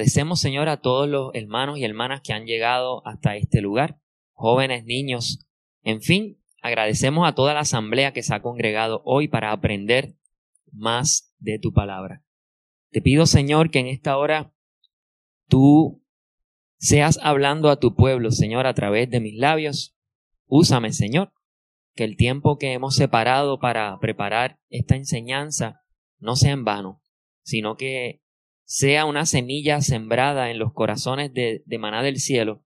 Agradecemos, Señor, a todos los hermanos y hermanas que han llegado hasta este lugar, jóvenes, niños, en fin, agradecemos a toda la asamblea que se ha congregado hoy para aprender más de tu palabra. Te pido, Señor, que en esta hora tú seas hablando a tu pueblo, Señor, a través de mis labios. Úsame, Señor, que el tiempo que hemos separado para preparar esta enseñanza no sea en vano, sino que sea una semilla sembrada en los corazones de, maná del cielo.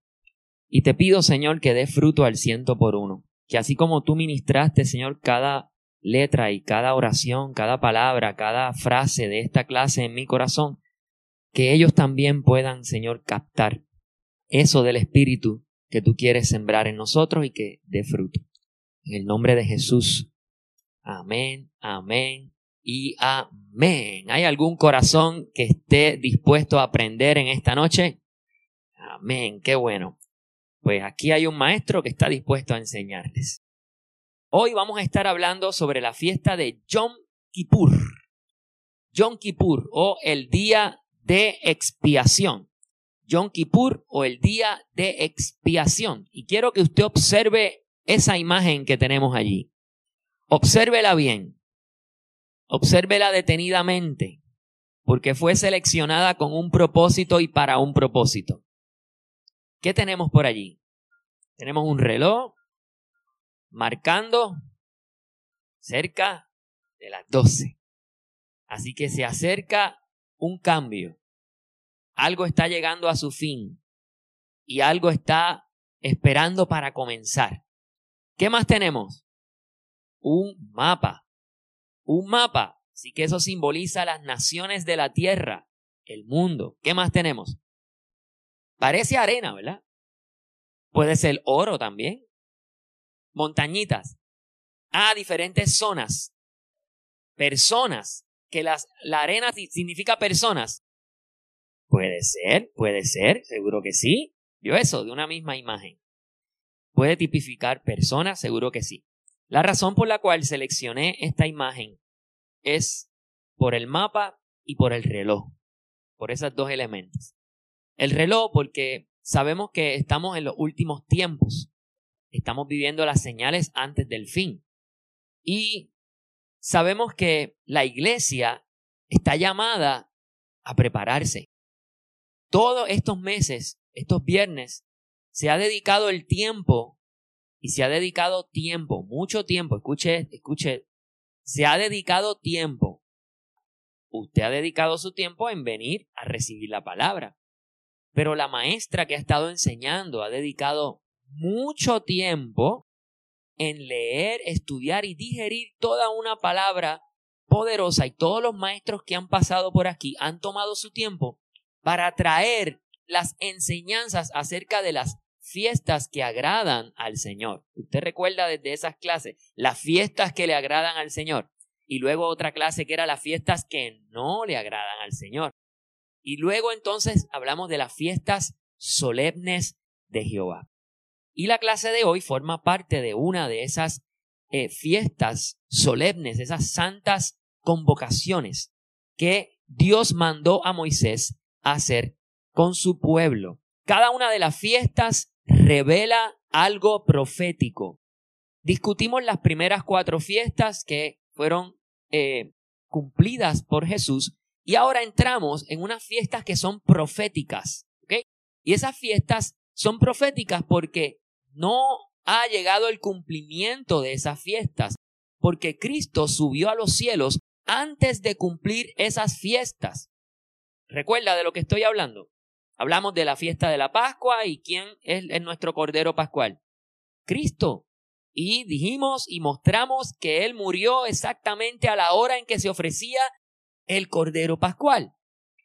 Y te pido, Señor, que dé fruto al ciento por uno. Que así como tú ministraste, Señor, cada letra y cada oración, cada palabra, cada frase de esta clase en mi corazón, que ellos también puedan, Señor, captar eso del Espíritu que tú quieres sembrar en nosotros y que dé fruto. En el nombre de Jesús. Amén, amén y amén. ¿Hay algún corazón que esté dispuesto a aprender en esta noche? Amén, qué bueno. Pues aquí hay un maestro que está dispuesto a enseñarles. Hoy vamos a estar hablando sobre la fiesta de Yom Kippur. Yom Kippur o el día de expiación. Yom Kippur o el día de expiación. Y quiero que usted observe esa imagen que tenemos allí. Obsérvela bien. Obsérvela detenidamente, porque fue seleccionada con un propósito y para un propósito. ¿Qué tenemos por allí? Tenemos un reloj marcando cerca de las 12. Así que se acerca un cambio. Algo está llegando a su fin y algo está esperando para comenzar. ¿Qué más tenemos? Un mapa un mapa. Así que eso simboliza las naciones de la tierra, el mundo. ¿Qué más tenemos? Parece arena, ¿verdad? Puede ser oro también. Montañitas. Ah, diferentes zonas. Personas. Que las, la arena significa personas. Puede ser, puede ser, seguro que sí. Vio eso de una misma imagen. Puede tipificar personas, seguro que sí. La razón por la cual seleccioné esta imagen es por el mapa y por el reloj, por esos dos elementos. El reloj porque sabemos que estamos en los últimos tiempos, estamos viviendo las señales antes del fin y sabemos que la iglesia está llamada a prepararse. Todos estos meses, estos viernes, se ha dedicado el tiempo y se ha dedicado tiempo, mucho tiempo, escuche, escuche, se ha dedicado tiempo. Usted ha dedicado su tiempo en venir a recibir la palabra. Pero la maestra que ha estado enseñando ha dedicado mucho tiempo en leer, estudiar y digerir toda una palabra poderosa y todos los maestros que han pasado por aquí han tomado su tiempo para traer las enseñanzas acerca de las fiestas que agradan al Señor. Usted recuerda desde esas clases las fiestas que le agradan al Señor. Y luego otra clase que era las fiestas que no le agradan al Señor. Y luego entonces hablamos de las fiestas solemnes de Jehová. Y la clase de hoy forma parte de una de esas eh, fiestas solemnes, esas santas convocaciones que Dios mandó a Moisés hacer con su pueblo. Cada una de las fiestas revela algo profético. Discutimos las primeras cuatro fiestas que fueron eh, cumplidas por Jesús y ahora entramos en unas fiestas que son proféticas. Y esas fiestas son proféticas porque no ha llegado el cumplimiento de esas fiestas, porque Cristo subió a los cielos antes de cumplir esas fiestas. ¿Recuerda de lo que estoy hablando? Hablamos de la fiesta de la Pascua y quién es, nuestro Cordero Pascual. Cristo. y dijimos y mostramos que Él murió exactamente a la hora en que se ofrecía el Cordero Pascual.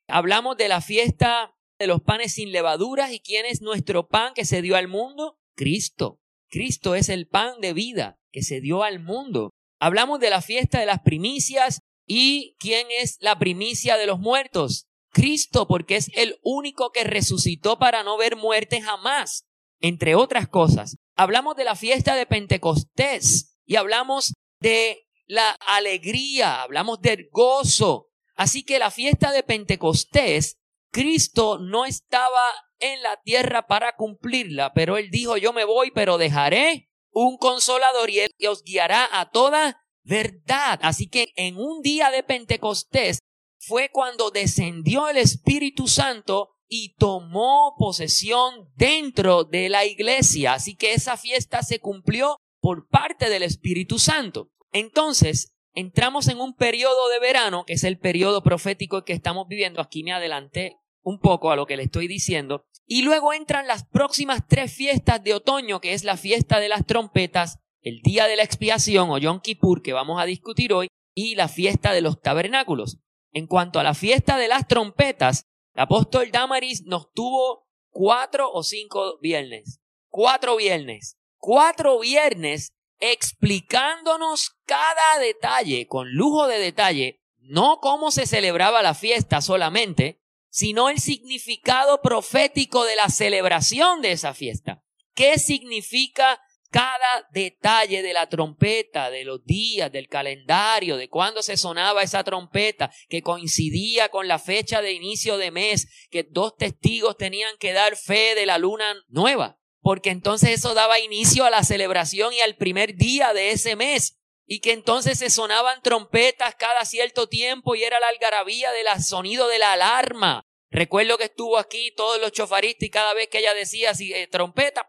Hablamos de la fiesta de los panes sin levaduras y quién es nuestro pan que se dio al mundo. Cristo. Cristo es el pan de vida que se dio al mundo. Hablamos de la fiesta de las primicias y quién es la primicia de los muertos. Cristo, porque es el único que resucitó para no ver muerte jamás, entre otras cosas. Hablamos de la fiesta de Pentecostés y hablamos de la alegría, hablamos del gozo. Así que la fiesta de Pentecostés, Cristo no estaba en la tierra para cumplirla, pero él dijo, yo me voy, pero dejaré un consolador y él os guiará a toda verdad. Así que en un día de Pentecostés fue cuando descendió el Espíritu Santo y tomó posesión dentro de la iglesia. Así que esa fiesta se cumplió por parte del Espíritu Santo. Entonces, entramos en un periodo de verano, que es el periodo profético que estamos viviendo. Aquí me adelanté un poco a lo que le estoy diciendo. Y luego entran las próximas tres fiestas de otoño, que es la fiesta de las trompetas, el día de la expiación o Yom Kippur, que vamos a discutir hoy, y la fiesta de los tabernáculos. En cuanto a la fiesta de las trompetas, el apóstol Damaris nos tuvo cuatro o cinco viernes. Cuatro viernes. Cuatro viernes explicándonos cada detalle con lujo de detalle, no cómo se celebraba la fiesta solamente, sino el significado profético de la celebración de esa fiesta. ¿Qué significa cada detalle de la trompeta, de los días, del calendario, de cuándo se sonaba esa trompeta, que coincidía con la fecha de inicio de mes, que dos testigos tenían que dar fe de la luna nueva, porque entonces eso daba inicio a la celebración y al primer día de ese mes, y que entonces se sonaban trompetas cada cierto tiempo y era la algarabía del sonido de la alarma. Recuerdo que estuvo aquí todos los chofaristas y cada vez que ella decía así, eh, trompeta,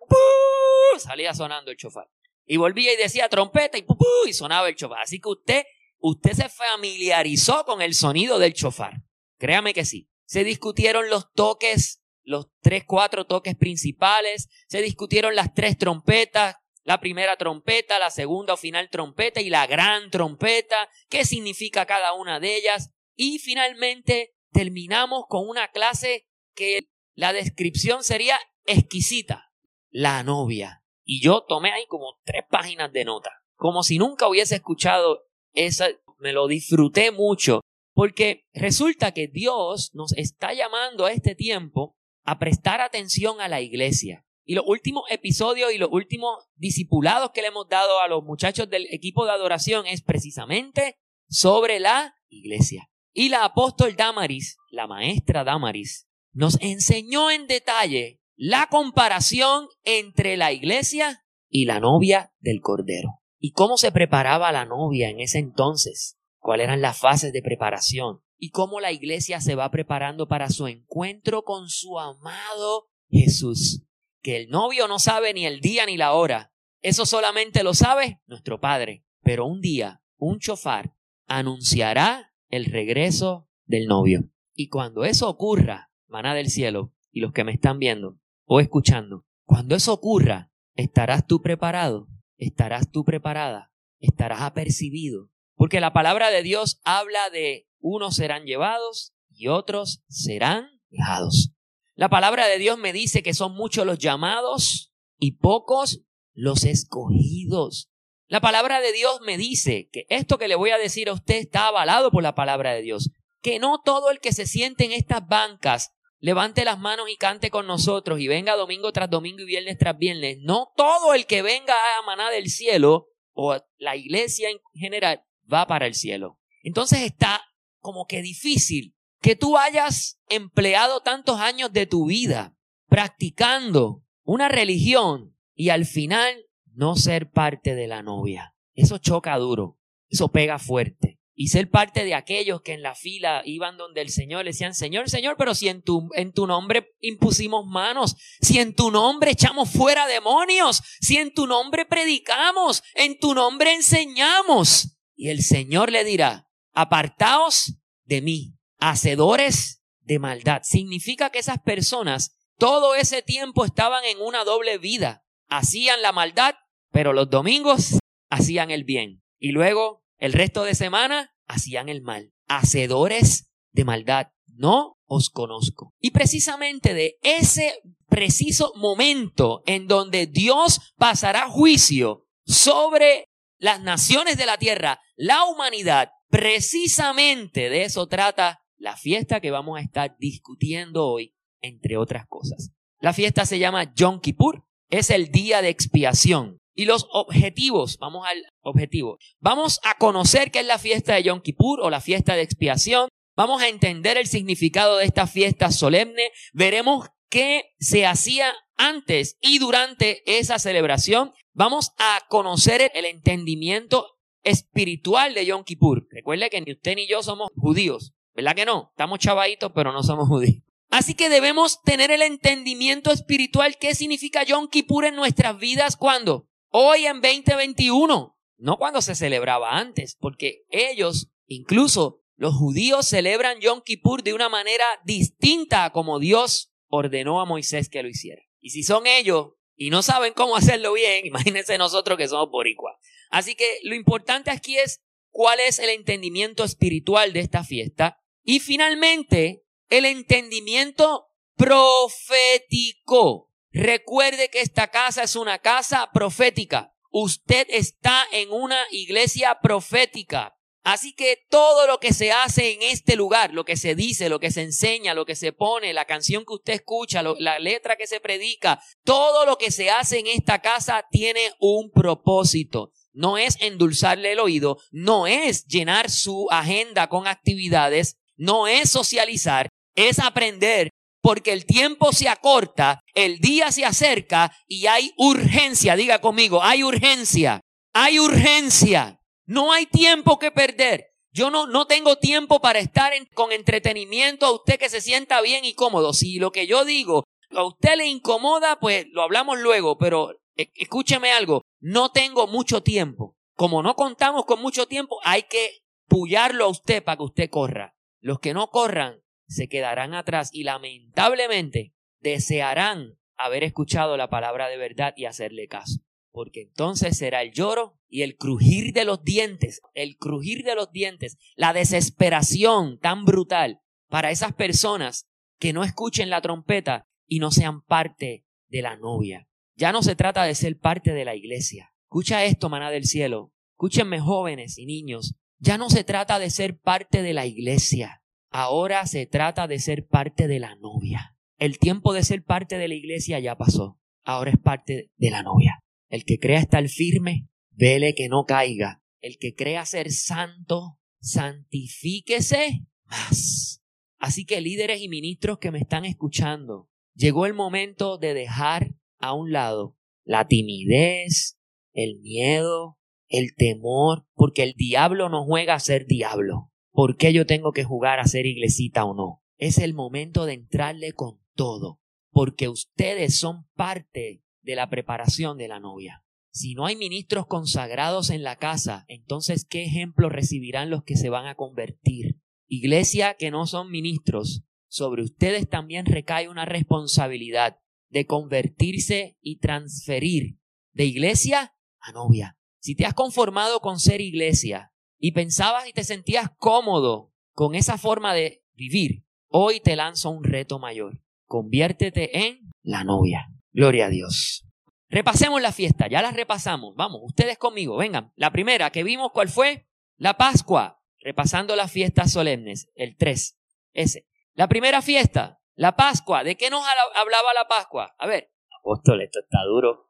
salía sonando el chofar. Y volvía y decía trompeta y, y sonaba el chofar. Así que usted, usted se familiarizó con el sonido del chofar. Créame que sí. Se discutieron los toques, los tres, cuatro toques principales. Se discutieron las tres trompetas. La primera trompeta, la segunda o final trompeta y la gran trompeta. ¿Qué significa cada una de ellas? Y finalmente terminamos con una clase que la descripción sería exquisita la novia. Y yo tomé ahí como tres páginas de nota, como si nunca hubiese escuchado esa, me lo disfruté mucho, porque resulta que Dios nos está llamando a este tiempo a prestar atención a la iglesia. Y los últimos episodios y los últimos discipulados que le hemos dado a los muchachos del equipo de adoración es precisamente sobre la iglesia. Y la apóstol Damaris, la maestra Damaris, nos enseñó en detalle la comparación entre la iglesia y la novia del Cordero. ¿Y cómo se preparaba la novia en ese entonces? ¿Cuáles eran las fases de preparación? ¿Y cómo la iglesia se va preparando para su encuentro con su amado Jesús? Que el novio no sabe ni el día ni la hora. Eso solamente lo sabe nuestro Padre. Pero un día, un chofar anunciará el regreso del novio. Y cuando eso ocurra, maná del cielo, y los que me están viendo, o escuchando. Cuando eso ocurra, ¿estarás tú preparado? ¿Estarás tú preparada? ¿Estarás apercibido? Porque la palabra de Dios habla de unos serán llevados y otros serán dejados. La palabra de Dios me dice que son muchos los llamados y pocos los escogidos. La palabra de Dios me dice que esto que le voy a decir a usted está avalado por la palabra de Dios, que no todo el que se siente en estas bancas levante las manos y cante con nosotros y venga domingo tras domingo y viernes tras viernes. No todo el que venga a maná del cielo o la iglesia en general va para el cielo. Entonces está como que difícil que tú hayas empleado tantos años de tu vida practicando una religión y al final no ser parte de la novia. Eso choca duro, eso pega fuerte y ser parte de aquellos que en la fila iban donde el Señor le decían, Señor, Señor, pero si en tu, en tu nombre impusimos manos, si en tu nombre echamos fuera demonios, si en tu nombre predicamos, en tu nombre enseñamos. Y el Señor le dirá, apartaos de mí, hacedores de maldad. Significa que esas personas todo ese tiempo estaban en una doble vida. Hacían la maldad pero los domingos hacían el bien y luego el resto de semana hacían el mal. Hacedores de maldad, no os conozco. Y precisamente de ese preciso momento en donde Dios pasará juicio sobre las naciones de la tierra, la humanidad, precisamente de eso trata la fiesta que vamos a estar discutiendo hoy, entre otras cosas. La fiesta se llama Yom Kippur, es el día de expiación. Y los objetivos, vamos al objetivo. Vamos a conocer qué es la fiesta de Yom Kippur o la fiesta de expiación. Vamos a entender el significado de esta fiesta solemne. Veremos qué se hacía antes y durante esa celebración. Vamos a conocer el entendimiento espiritual de Yom Kippur. Recuerde que ni usted ni yo somos judíos, ¿verdad que no? Estamos chavaditos, pero no somos judíos. Así que debemos tener el entendimiento espiritual. Qué significa Yom Kippur en nuestras vidas cuando hoy en 2021, no cuando se celebraba antes, porque ellos, incluso los judíos celebran Yom Kippur de una manera distinta a como Dios ordenó a Moisés que lo hiciera. Y si son ellos y no saben cómo hacerlo bien, imagínense nosotros que somos boricuas. Así que lo importante aquí es cuál es el entendimiento espiritual de esta fiesta. Y finalmente el entendimiento profético. Recuerde que esta casa es una casa profética. Usted está en una iglesia profética. Así que todo lo que se hace en este lugar, lo que se dice, lo que se enseña, lo que se pone, la canción que usted escucha, la letra que se predica, todo lo que se hace en esta casa tiene un propósito. No es endulzarle el oído, no es llenar su agenda con actividades, no es socializar, es aprender porque el tiempo se acorta, el día se acerca y hay urgencia. Diga conmigo, hay urgencia, hay urgencia. No hay tiempo que perder. Yo no, no tengo tiempo para estar con entretenimiento a usted que se sienta bien y cómodo. Si lo que yo digo a usted le incomoda, pues lo hablamos luego, pero e, escúcheme algo, no tengo mucho tiempo. Como no contamos con mucho tiempo, hay que pullarlo a usted para que usted corra. Los que no corran se quedarán atrás y lamentablemente desearán haber escuchado la palabra de verdad y hacerle caso. Porque entonces será el lloro y el crujir de los dientes, el crujir de los dientes, la desesperación tan brutal para esas personas que no escuchen la trompeta y no sean parte de la novia. Ya no se trata de ser parte de la iglesia. Escucha esto, maná del cielo. Escúchenme jóvenes y niños. Ya no se trata de ser parte de la iglesia. Ahora se trata de ser parte de la novia. El tiempo de ser parte de la iglesia ya pasó. Ahora es parte de la novia. El que crea estar firme, vele que no caiga. El que crea ser santo, santifíquese más. Así que líderes y ministros que me están escuchando, llegó el momento de dejar a un lado la timidez, el miedo, el temor, porque el diablo no juega a ser diablo. ¿Por qué yo tengo que jugar a ser iglesita o no? Es el momento de entrarle con todo, porque ustedes son parte de la preparación de la novia. Si no hay ministros consagrados en la casa, entonces ¿qué ejemplo recibirán los que se van a convertir? Iglesia que no son ministros, sobre ustedes también recae una responsabilidad de convertirse y transferir de iglesia a novia. Si te has conformado con ser iglesia, y pensabas y te sentías cómodo con esa forma de vivir, hoy te lanzo un reto mayor. Conviértete en la novia. Gloria a Dios. Repasemos la fiesta, ya la repasamos. Vamos, ustedes conmigo, vengan. La primera que vimos, ¿cuál fue? La Pascua. Repasando las fiestas solemnes, el 3. Ese. La primera fiesta, la Pascua. ¿De qué nos hablaba la Pascua? A ver. Apóstol, esto está duro.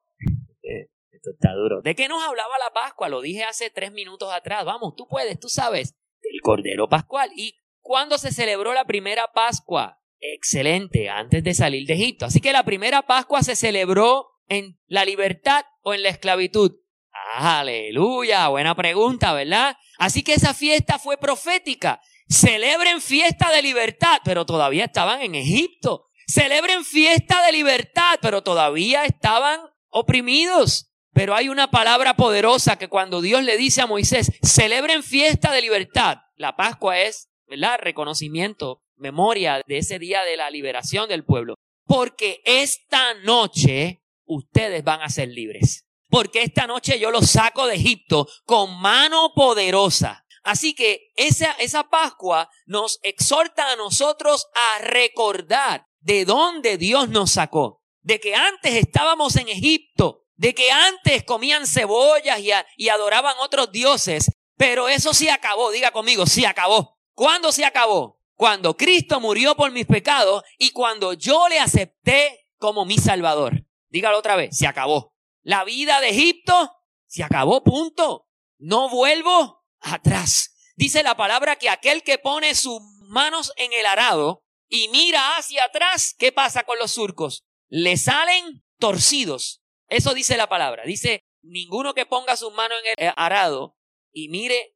Esto está duro. ¿De qué nos hablaba la Pascua? Lo dije hace tres minutos atrás. Vamos, tú puedes, tú sabes. Del Cordero Pascual. ¿Y cuándo se celebró la primera Pascua? Excelente, antes de salir de Egipto. Así que la primera Pascua se celebró en la libertad o en la esclavitud. Aleluya, buena pregunta, ¿verdad? Así que esa fiesta fue profética. Celebren fiesta de libertad, pero todavía estaban en Egipto. Celebren fiesta de libertad, pero todavía estaban oprimidos. Pero hay una palabra poderosa que cuando Dios le dice a Moisés, celebren fiesta de libertad. La Pascua es, ¿verdad? Reconocimiento, memoria de ese día de la liberación del pueblo. Porque esta noche ustedes van a ser libres. porque esta noche yo los saco de Egipto con mano poderosa. Así que esa, esa Pascua nos exhorta a nosotros a recordar de dónde Dios nos sacó. De que antes estábamos en Egipto, de que antes comían cebollas y, adoraban otros dioses, pero eso sí acabó, diga conmigo, sí acabó. ¿Cuándo se acabó? Cuando Cristo murió por mis pecados y cuando yo le acepté como mi Salvador. Dígalo otra vez, se acabó. La vida de Egipto se acabó, punto. No vuelvo atrás. Dice la palabra que aquel que pone sus manos en el arado y mira hacia atrás, ¿qué pasa con los surcos? Le salen torcidos. Eso dice la palabra. Dice, ninguno que ponga sus manos en el arado y mire,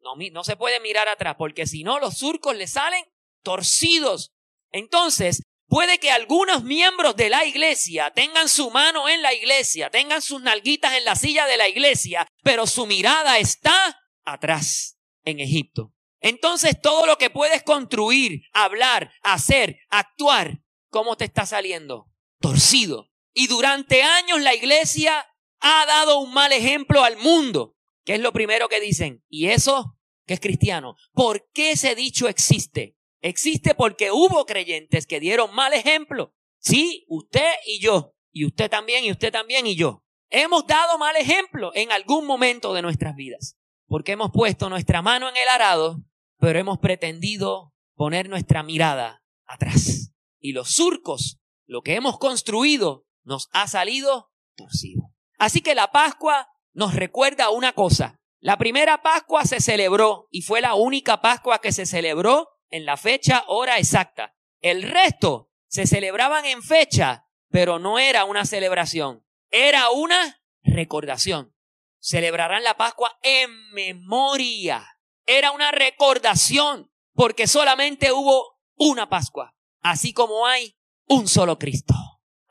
no, no se puede mirar atrás, porque si no, los surcos le salen torcidos. Entonces, puede que algunos miembros de la iglesia tengan su mano en la iglesia, tengan sus nalguitas en la silla de la iglesia, pero su mirada está atrás, en Egipto. Entonces todo lo que puedes construir, hablar, hacer, actuar, ¿cómo te está saliendo? Torcido. Y durante años la iglesia ha dado un mal ejemplo al mundo. ¿Qué es lo primero que dicen? ¿Y eso que es cristiano? ¿Por qué ese dicho existe? Existe porque hubo creyentes que dieron mal ejemplo. Sí, usted y yo. Y usted también, y usted también, y yo. Hemos dado mal ejemplo en algún momento de nuestras vidas. Porque hemos puesto nuestra mano en el arado pero hemos pretendido poner nuestra mirada atrás. Y los surcos, lo que hemos construido, nos ha salido torcido. Así que la Pascua nos recuerda una cosa. La primera Pascua se celebró y fue la única Pascua que se celebró en la fecha, hora exacta. El resto se celebraban en fecha, pero no era una celebración, era una recordación. Celebrarán la Pascua en memoria era una recordación, porque solamente hubo una Pascua, así como hay un solo Cristo.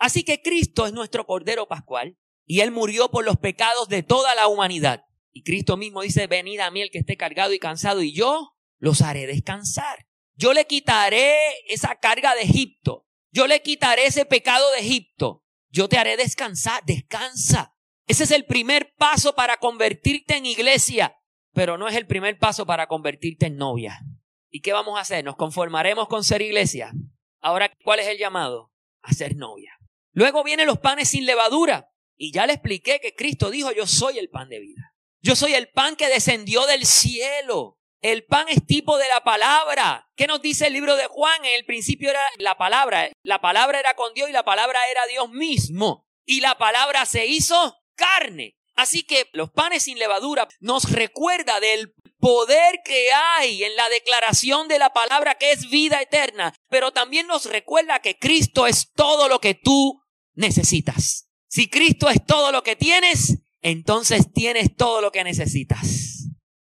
Así que Cristo es nuestro Cordero Pascual y Él murió por los pecados de toda la humanidad. Y Cristo mismo dice, venid a mí el que esté cargado y cansado y yo los haré descansar. Yo le quitaré esa carga de Egipto. Yo le quitaré ese pecado de Egipto. Yo te haré descansar. Descansa. Ese es el primer paso para convertirte en iglesia pero no es el primer paso para convertirte en novia. ¿Y qué vamos a hacer? ¿Nos conformaremos con ser iglesia? Ahora, ¿cuál es el llamado? A ser novia. Luego vienen los panes sin levadura. Y ya le expliqué que Cristo dijo, yo soy el pan de vida. Yo soy el pan que descendió del cielo. El pan es tipo de la palabra. ¿Qué nos dice el libro de Juan? En el principio era la palabra. La palabra era con Dios y la palabra era Dios mismo. Y la palabra se hizo carne. Así que los panes sin levadura nos recuerda del poder que hay en la declaración de la palabra que es vida eterna, pero también nos recuerda que Cristo es todo lo que tú necesitas. Si Cristo es todo lo que tienes, entonces tienes todo lo que necesitas.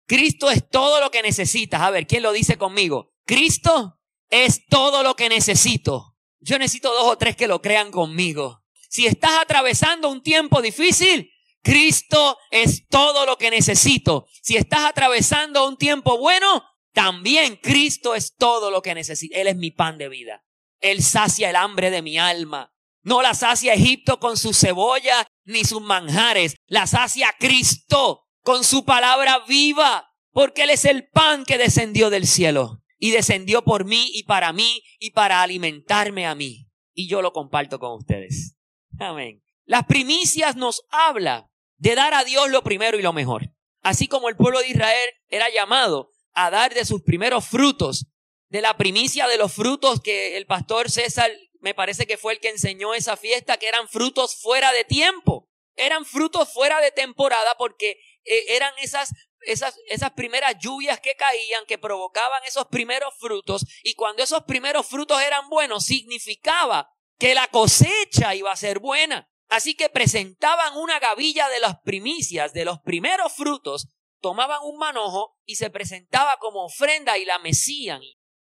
Cristo es todo lo que necesitas. A ver, ¿quién lo dice conmigo? Cristo es todo lo que necesito. Yo necesito dos o tres que lo crean conmigo. Si estás atravesando un tiempo difícil, Cristo es todo lo que necesito. Si estás atravesando un tiempo bueno, también Cristo es todo lo que necesito. Él es mi pan de vida. Él sacia el hambre de mi alma. No la sacia Egipto con su cebolla ni sus manjares. La sacia Cristo con su palabra viva. Porque Él es el pan que descendió del cielo. Y descendió por mí y para mí y para alimentarme a mí. Y yo lo comparto con ustedes. Amén. Las primicias nos habla de dar a Dios lo primero y lo mejor. Así como el pueblo de Israel era llamado a dar de sus primeros frutos, de la primicia de los frutos que el pastor César me parece que fue el que enseñó esa fiesta, que eran frutos fuera de tiempo. Eran frutos fuera de temporada porque eh, eran esas, esas, esas primeras lluvias que caían, que provocaban esos primeros frutos. Y cuando esos primeros frutos eran buenos, significaba que la cosecha iba a ser buena. Así que presentaban una gavilla de las primicias, de los primeros frutos, tomaban un manojo y se presentaba como ofrenda y la mecían.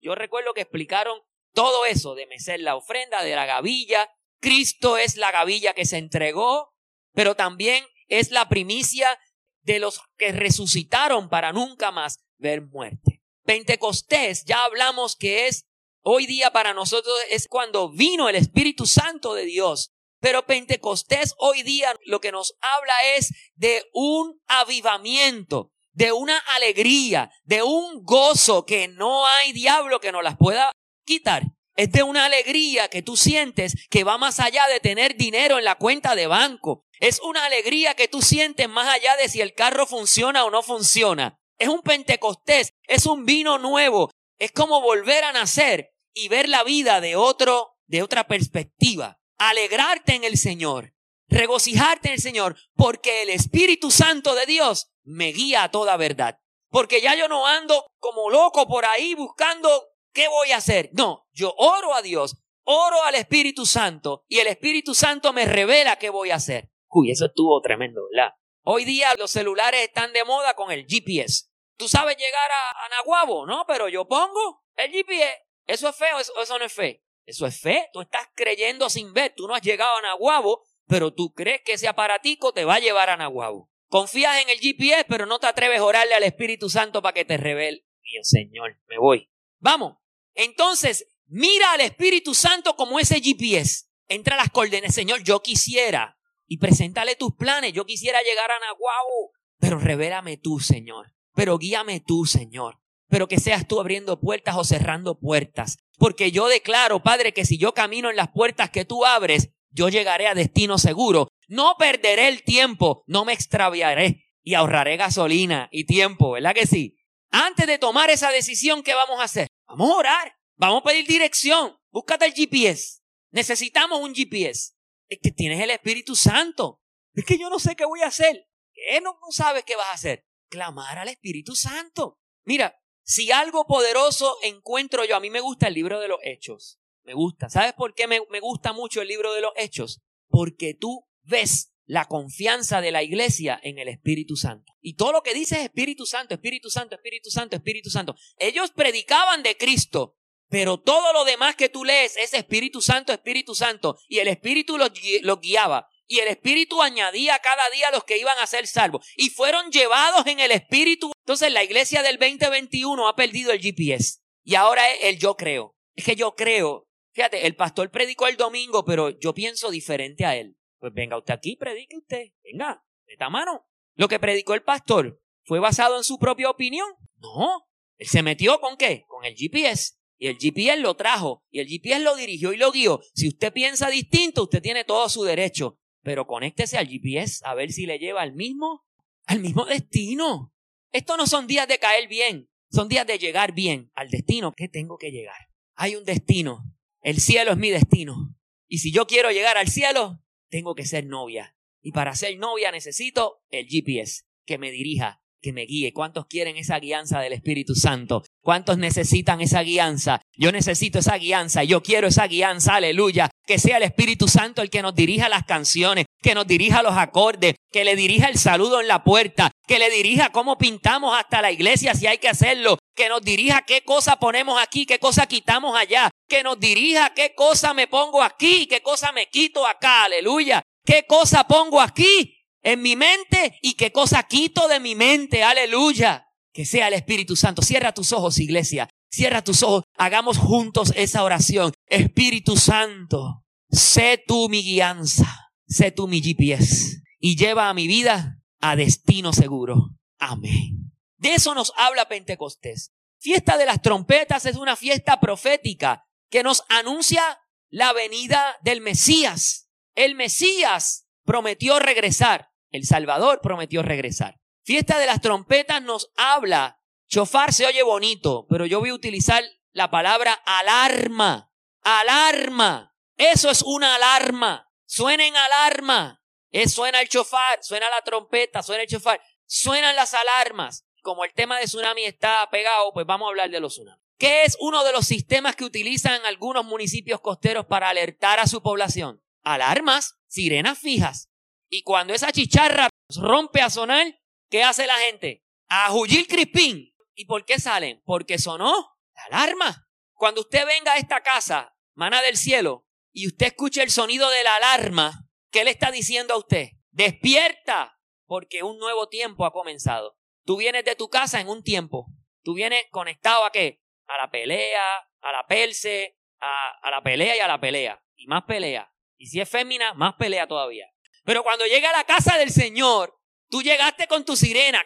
Yo recuerdo que explicaron todo eso de mecer la ofrenda, de la gavilla. Cristo es la gavilla que se entregó, pero también es la primicia de los que resucitaron para nunca más ver muerte. Pentecostés, ya hablamos que es hoy día para nosotros es cuando vino el Espíritu Santo de Dios Pero Pentecostés hoy día lo que nos habla es de un avivamiento, de una alegría, de un gozo que no hay diablo que nos las pueda quitar. Es de una alegría que tú sientes que va más allá de tener dinero en la cuenta de banco. Es una alegría que tú sientes más allá de si el carro funciona o no funciona. Es un Pentecostés, es un vino nuevo. Es como volver a nacer y ver la vida de otro, de otra perspectiva. Alegrarte en el Señor, regocijarte en el Señor, porque el Espíritu Santo de Dios me guía a toda verdad. Porque ya yo no ando como loco por ahí buscando qué voy a hacer. No, yo oro a Dios, oro al Espíritu Santo y el Espíritu Santo me revela qué voy a hacer. Uy, eso estuvo tremendo, ¿verdad? Hoy día los celulares están de moda con el GPS. Tú sabes llegar a, Naguabo, ¿no? Pero yo pongo el GPS. ¿Eso es feo? Eso, eso no es fe. Eso es fe. Tú estás creyendo sin ver. Tú no has llegado a Naguabo, pero tú crees que ese aparatico te va a llevar a Naguabo. Confías en el GPS, pero no te atreves a orarle al Espíritu Santo para que te revele. Mío Señor, me voy. Vamos. Entonces, mira al Espíritu Santo como ese GPS. Entra a las coordenadas, Señor, yo quisiera. Y preséntale tus planes. Yo quisiera llegar a Nahuatl. Pero revélame tú, Señor. Pero guíame tú, Señor. Pero que seas tú abriendo puertas o cerrando puertas. Porque yo declaro, Padre, que si yo camino en las puertas que tú abres, yo llegaré a destino seguro. No perderé el tiempo, no me extraviaré y ahorraré gasolina y tiempo, ¿verdad que sí? Antes de tomar esa decisión, ¿qué vamos a hacer? Vamos a orar, vamos a pedir dirección, búscate el GPS. Necesitamos un GPS. Es que tienes el Espíritu Santo. Es que yo no sé qué voy a hacer. ¿Qué no, sabes qué vas a hacer? Clamar al Espíritu Santo. Mira, si algo poderoso encuentro yo, a mí me gusta el libro de los hechos. Me gusta. ¿Sabes por qué me, me gusta mucho el libro de los hechos? Porque tú ves la confianza de la iglesia en el Espíritu Santo. Y todo lo que dice es Espíritu Santo, Espíritu Santo, Espíritu Santo, Espíritu Santo. Ellos predicaban de Cristo, pero todo lo demás que tú lees es Espíritu Santo, Espíritu Santo. Y el Espíritu los, guiaba. Y el Espíritu añadía cada día a los que iban a ser salvos. Y fueron llevados en el Espíritu. Entonces la iglesia del 2021 ha perdido el GPS. Y ahora es el yo creo. Es que yo creo Fíjate, el pastor predicó el domingo, pero yo pienso diferente a él. Pues venga usted aquí, predique usted. Venga, esta mano. Lo que predicó el pastor fue basado en su propia opinión. No. Él se metió con qué? Con el GPS. Y el GPS lo trajo. Y el GPS lo dirigió y lo guió. Si usted piensa distinto, usted tiene todo su derecho. Pero conéctese al GPS a ver si le lleva al mismo, al mismo destino. Estos no son días de caer bien. Son días de llegar bien al destino que tengo que llegar. Hay un destino el cielo es mi destino. Y si yo quiero llegar al cielo, tengo que ser novia. Y para ser novia necesito el GPS, que me dirija, que me guíe. ¿Cuántos quieren esa guianza del Espíritu Santo? ¿Cuántos necesitan esa guianza? Yo necesito esa guianza, yo quiero esa guianza, aleluya. Que sea el Espíritu Santo el que nos dirija las canciones, que nos dirija los acordes, que le dirija el saludo en la puerta, que le dirija cómo pintamos hasta la iglesia si hay que hacerlo, que nos dirija qué cosa ponemos aquí, qué cosa quitamos allá, que nos dirija qué cosa me pongo aquí, qué cosa me quito acá, aleluya, qué cosa pongo aquí en mi mente y qué cosa quito de mi mente, aleluya. Que sea el Espíritu Santo. Cierra tus ojos, iglesia. Cierra tus ojos. Hagamos juntos esa oración. Espíritu Santo, sé tú mi guianza, sé tú mi GPS y lleva a mi vida a destino seguro. Amén. De eso nos habla Pentecostés. Fiesta de las trompetas es una fiesta profética que nos anuncia la venida del Mesías. El Mesías prometió regresar. El Salvador prometió regresar. Fiesta de las trompetas nos habla. Chofar se oye bonito, pero yo voy a utilizar la palabra alarma. Alarma. Eso es una alarma. Suena en alarma. Es, suena el chofar, suena la trompeta, suena el chofar. Suenan las alarmas. Como el tema de tsunami está pegado, pues vamos a hablar de los tsunamis. ¿Qué es uno de los sistemas que utilizan algunos municipios costeros para alertar a su población? Alarmas, sirenas fijas. Y cuando esa chicharra rompe a sonar, ¿qué hace la gente? A Jujil Crispín. ¿Y por qué salen? Porque sonó la alarma. Cuando usted venga a esta casa, mana del cielo, y usted escuche el sonido de la alarma, ¿qué le está diciendo a usted? Despierta, porque un nuevo tiempo ha comenzado. Tú vienes de tu casa en un tiempo. Tú vienes conectado a qué? A la pelea, a la perse, a, a la pelea y a la pelea. Y más pelea. Y si es fémina, más pelea todavía. Pero cuando llega a la casa del Señor, tú llegaste con tu sirena,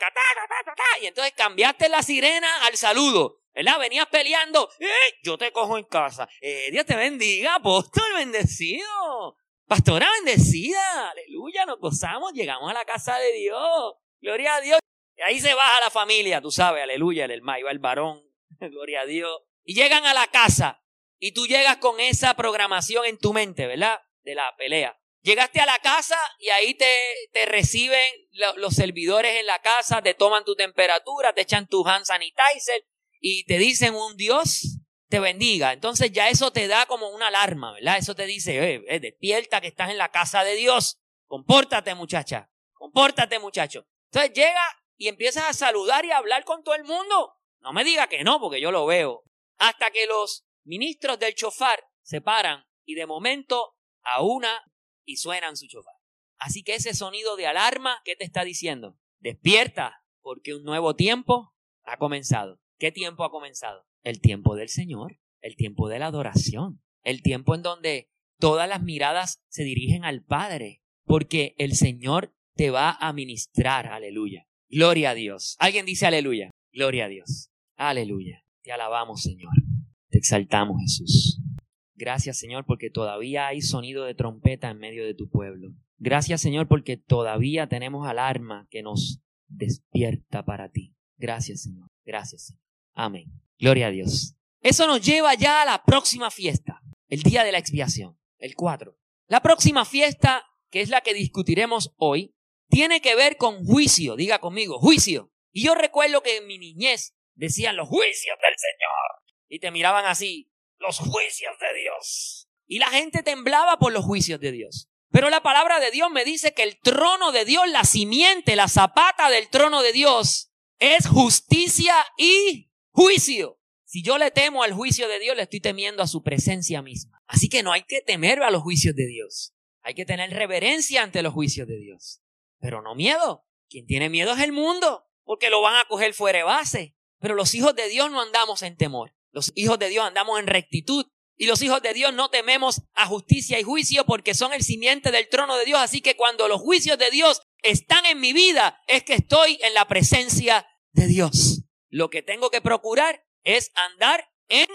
y entonces cambiaste la sirena al saludo. ¿Verdad? Venías peleando, ¡Eh! yo te cojo en casa. Eh, Dios te bendiga, apóstol bendecido. Pastora bendecida, aleluya, nos gozamos, llegamos a la casa de Dios. Gloria a Dios. Ahí se baja la familia, tú sabes, aleluya, el hermano, el varón, gloria a Dios. Y llegan a la casa y tú llegas con esa programación en tu mente, ¿verdad? De la pelea. Llegaste a la casa y ahí te, te reciben los servidores en la casa, te toman tu temperatura, te echan tu hand sanitizer y te dicen un Dios te bendiga. Entonces ya eso te da como una alarma, ¿verdad? Eso te dice, eh, eh, despierta que estás en la casa de Dios. Compórtate muchacha, compórtate muchacho. Entonces llega y empiezas a saludar y a hablar con todo el mundo. No me diga que no, porque yo lo veo. Hasta que los ministros del chofar se paran y de momento a una y suenan su chofar. Así que ese sonido de alarma, ¿qué te está diciendo? Despierta, porque un nuevo tiempo ha comenzado. ¿Qué tiempo ha comenzado? El tiempo del Señor, el tiempo de la adoración, el tiempo en donde todas las miradas se dirigen al Padre, porque el Señor te va a ministrar, aleluya. Gloria a Dios. ¿Alguien dice aleluya? Gloria a Dios. Aleluya. Te alabamos, Señor. Te exaltamos, Jesús. Gracias, Señor, porque todavía hay sonido de trompeta en medio de tu pueblo. Gracias, Señor, porque todavía tenemos alarma que nos despierta para ti. Gracias, Señor. Gracias. Amén. Gloria a Dios. Eso nos lleva ya a la próxima fiesta, el día de la expiación, el 4. La próxima fiesta, que es la que discutiremos hoy, tiene que ver con juicio. Diga conmigo, juicio. Y yo recuerdo que en mi niñez decían los juicios del Señor. Y te miraban así, los juicios de Dios. Y la gente temblaba por los juicios de Dios. Pero la palabra de Dios me dice que el trono de Dios, la simiente, la zapata del trono de Dios, es justicia y juicio. Si yo le temo al juicio de Dios, le estoy temiendo a su presencia misma. Así que no hay que temer a los juicios de Dios. Hay que tener reverencia ante los juicios de Dios. Pero no miedo. Quien tiene miedo es el mundo, porque lo van a coger fuera de base. Pero los hijos de Dios no andamos en temor. Los hijos de Dios andamos en rectitud. Y los hijos de Dios no tememos a justicia y juicio porque son el simiente del trono de Dios. Así que cuando los juicios de Dios están en mi vida, es que estoy en la presencia de Dios. Lo que tengo que procurar es andar en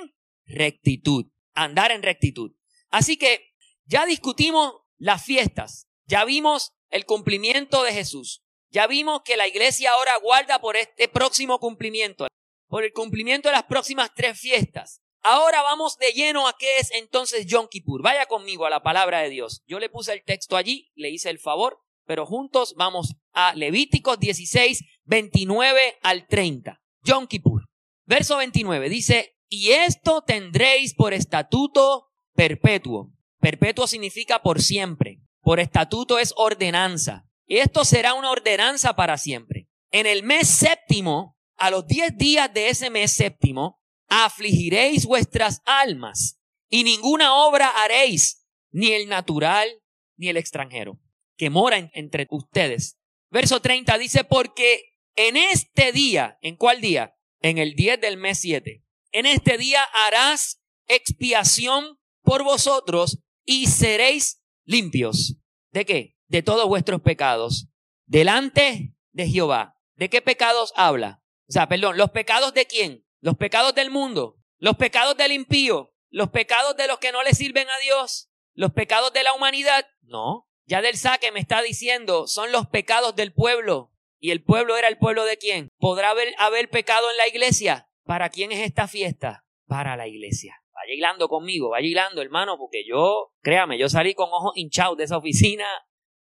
rectitud. Andar en rectitud. Así que ya discutimos las fiestas. Ya vimos el cumplimiento de Jesús. Ya vimos que la iglesia ahora guarda por este próximo cumplimiento, por el cumplimiento de las próximas tres fiestas. Ahora vamos de lleno a qué es entonces Yom Kippur. Vaya conmigo a la palabra de Dios. Yo le puse el texto allí, le hice el favor, pero juntos vamos a Levíticos 16, 29 al 30. Yom Kippur. Verso 29 dice, y esto tendréis por estatuto perpetuo. Perpetuo significa por siempre. Por estatuto es ordenanza. Y esto será una ordenanza para siempre. En el mes séptimo, a los diez días de ese mes séptimo, afligiréis vuestras almas y ninguna obra haréis, ni el natural ni el extranjero, que mora entre ustedes. Verso 30 dice, porque en este día, ¿en cuál día? En el 10 del mes 7. En este día harás expiación por vosotros y seréis limpios. ¿De qué? De todos vuestros pecados. Delante de Jehová. ¿De qué pecados habla? O sea, perdón, ¿los pecados de quién? Los pecados del mundo, los pecados del impío, los pecados de los que no le sirven a Dios, los pecados de la humanidad. No, ya del saque me está diciendo, son los pecados del pueblo. ¿Y el pueblo era el pueblo de quién? ¿Podrá haber, haber pecado en la iglesia? ¿Para quién es esta fiesta? Para la iglesia. Vaya hilando conmigo, vaya hilando, hermano, porque yo, créame, yo salí con ojos hinchados de esa oficina,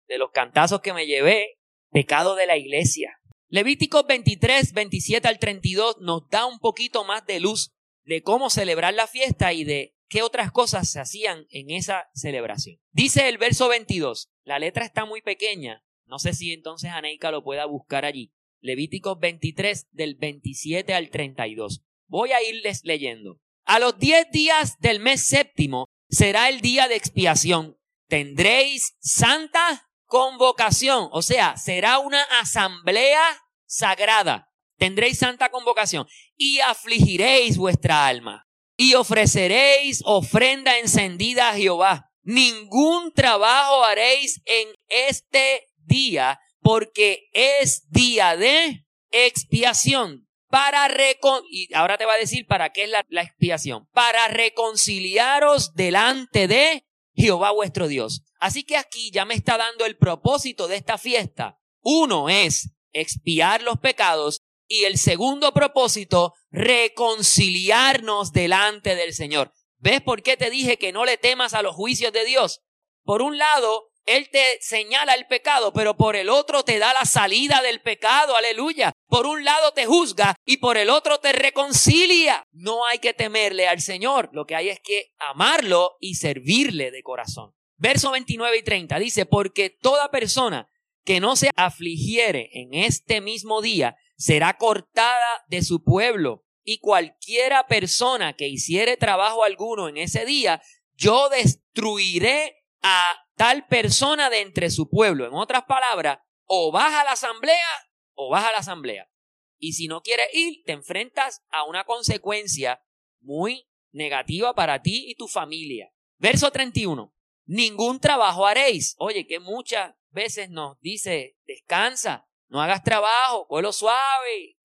de los cantazos que me llevé, pecado de la iglesia. Levíticos 23, 27 al 32 nos da un poquito más de luz de cómo celebrar la fiesta y de qué otras cosas se hacían en esa celebración. Dice el verso 22, la letra está muy pequeña, no sé si entonces Aneika lo pueda buscar allí. Levíticos 23 del 27 al 32. Voy a irles leyendo. A los diez días del mes séptimo será el día de expiación. Tendréis santa convocación, o sea, será una asamblea sagrada. Tendréis santa convocación y afligiréis vuestra alma y ofreceréis ofrenda encendida a Jehová. ningún trabajo haréis en este día, porque es día de expiación. Para recon y ahora te va a decir para qué es la, expiación. Para reconciliaros delante de Jehová vuestro Dios. Así que aquí ya me está dando el propósito de esta fiesta. Uno es expiar los pecados y el segundo propósito, reconciliarnos delante del Señor. ¿Ves por qué te dije que no le temas a los juicios de Dios? Por un lado, él te señala el pecado, pero por el otro te da la salida del pecado, aleluya. Por un lado te juzga y por el otro te reconcilia. No hay que temerle al Señor, lo que hay es que amarlo y servirle de corazón. Verso 29 y 30 dice, porque toda persona que no se afligiere en este mismo día será cortada de su pueblo y cualquiera persona que hiciere trabajo alguno en ese día, yo destruiré a tal persona de entre su pueblo. En otras palabras, o vas a la asamblea o vas a la asamblea. Y si no quieres ir, te enfrentas a una consecuencia muy negativa para ti y tu familia. Verso 31. Ningún trabajo haréis. Oye, que muchas veces nos dice, descansa, no hagas trabajo, colo suave,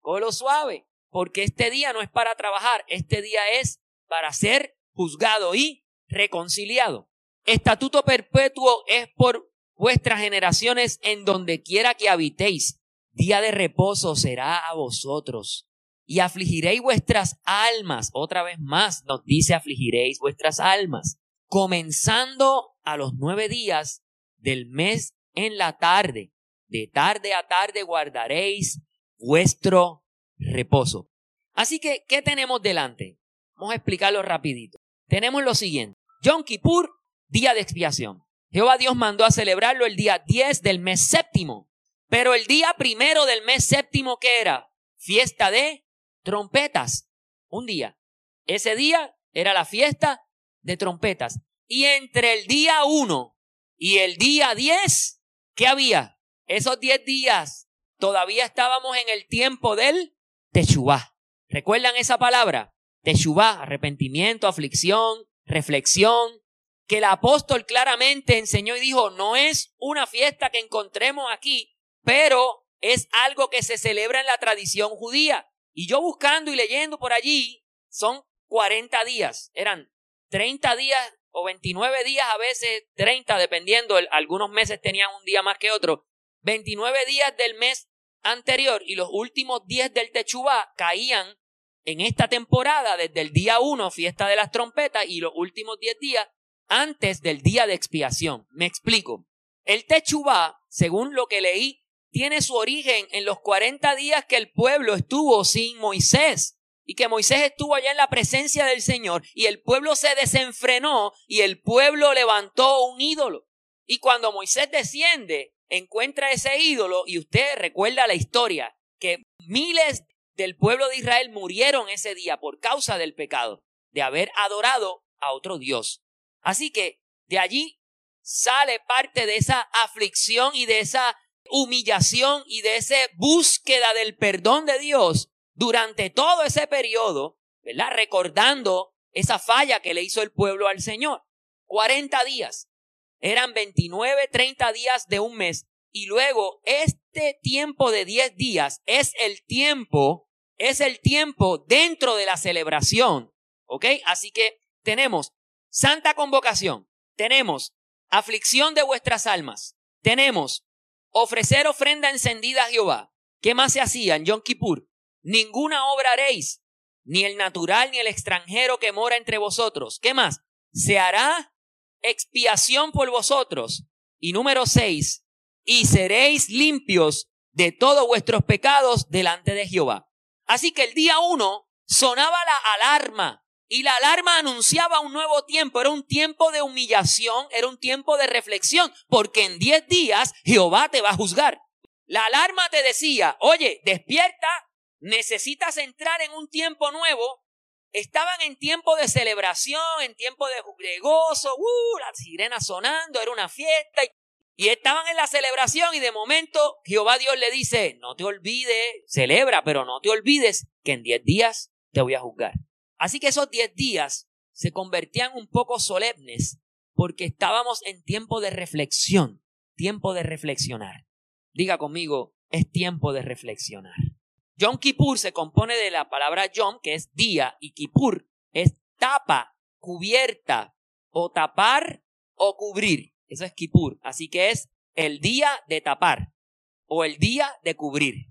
colo suave, porque este día no es para trabajar, este día es para ser juzgado y reconciliado. Estatuto perpetuo es por vuestras generaciones en donde quiera que habitéis. Día de reposo será a vosotros. Y afligiréis vuestras almas. Otra vez más nos dice afligiréis vuestras almas. Comenzando a los nueve días del mes en la tarde. De tarde a tarde guardaréis vuestro reposo. Así que, ¿qué tenemos delante? Vamos a explicarlo rapidito. Tenemos lo siguiente. Día de expiación. Jehová Dios mandó a celebrarlo el día 10 del mes séptimo. Pero el día primero del mes séptimo, ¿qué era? Fiesta de trompetas. Un día. Ese día era la fiesta de trompetas. Y entre el día 1 y el día 10, ¿qué había? Esos 10 días todavía estábamos en el tiempo del Techubá. ¿Recuerdan esa palabra? Techubá, arrepentimiento, aflicción, reflexión, que el apóstol claramente enseñó y dijo, no es una fiesta que encontremos aquí, pero es algo que se celebra en la tradición judía. Y yo buscando y leyendo por allí, son 40 días, eran 30 días o 29 días, a veces 30, dependiendo, algunos meses tenían un día más que otro, 29 días del mes anterior y los últimos 10 del Techubá caían en esta temporada desde el día 1, fiesta de las trompetas, y los últimos 10 días antes del día de expiación. Me explico. El Techubá, según lo que leí, tiene su origen en los 40 días que el pueblo estuvo sin Moisés y que Moisés estuvo allá en la presencia del Señor y el pueblo se desenfrenó y el pueblo levantó un ídolo. Y cuando Moisés desciende, encuentra ese ídolo y usted recuerda la historia que miles del pueblo de Israel murieron ese día por causa del pecado, de haber adorado a otro Dios. Así que de allí sale parte de esa aflicción y de esa humillación y de esa búsqueda del perdón de Dios durante todo ese periodo, ¿verdad? Recordando esa falla que le hizo el pueblo al Señor. 40 días. Eran 29, 30 días de un mes. Y luego este tiempo de 10 días es el tiempo, es el tiempo dentro de la celebración. ¿Ok? Así que tenemos Santa convocación. Tenemos aflicción de vuestras almas. Tenemos ofrecer ofrenda encendida a Jehová. ¿Qué más se hacía en Yom Kippur? Ninguna obra haréis, ni el natural ni el extranjero que mora entre vosotros. ¿Qué más? Se hará expiación por vosotros. Y número seis, y seréis limpios de todos vuestros pecados delante de Jehová. Así que el día uno sonaba la alarma y la alarma anunciaba un nuevo tiempo, era un tiempo de humillación, era un tiempo de reflexión, porque en diez días Jehová te va a juzgar. La alarma te decía, oye, despierta, necesitas entrar en un tiempo nuevo. Estaban en tiempo de celebración, en tiempo de, gozo, uh, las sirenas sonando, era una fiesta. Y, y estaban en la celebración y de momento Jehová Dios le dice, no te olvides, celebra, pero no te olvides que en diez días te voy a juzgar. Así que esos diez días se convertían un poco solemnes porque estábamos en tiempo de reflexión, tiempo de reflexionar. Diga conmigo, es tiempo de reflexionar. Yom Kippur se compone de la palabra Yom, que es día, y Kippur es tapa, cubierta, o tapar o cubrir. Eso es Kippur. Así que es el día de tapar o el día de cubrir.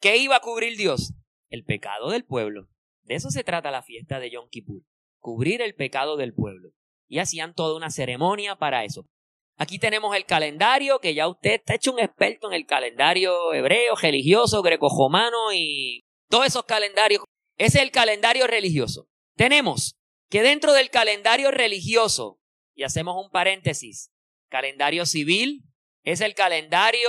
¿Qué iba a cubrir Dios? El pecado del pueblo. De eso se trata la fiesta de Yom Kippur. Cubrir el pecado del pueblo. Y hacían toda una ceremonia para eso. Aquí tenemos el calendario, que ya usted está hecho un experto en el calendario hebreo, religioso, greco-romano y todos esos calendarios. Ese es el calendario religioso. Tenemos que dentro del calendario religioso, y hacemos un paréntesis, calendario civil es el calendario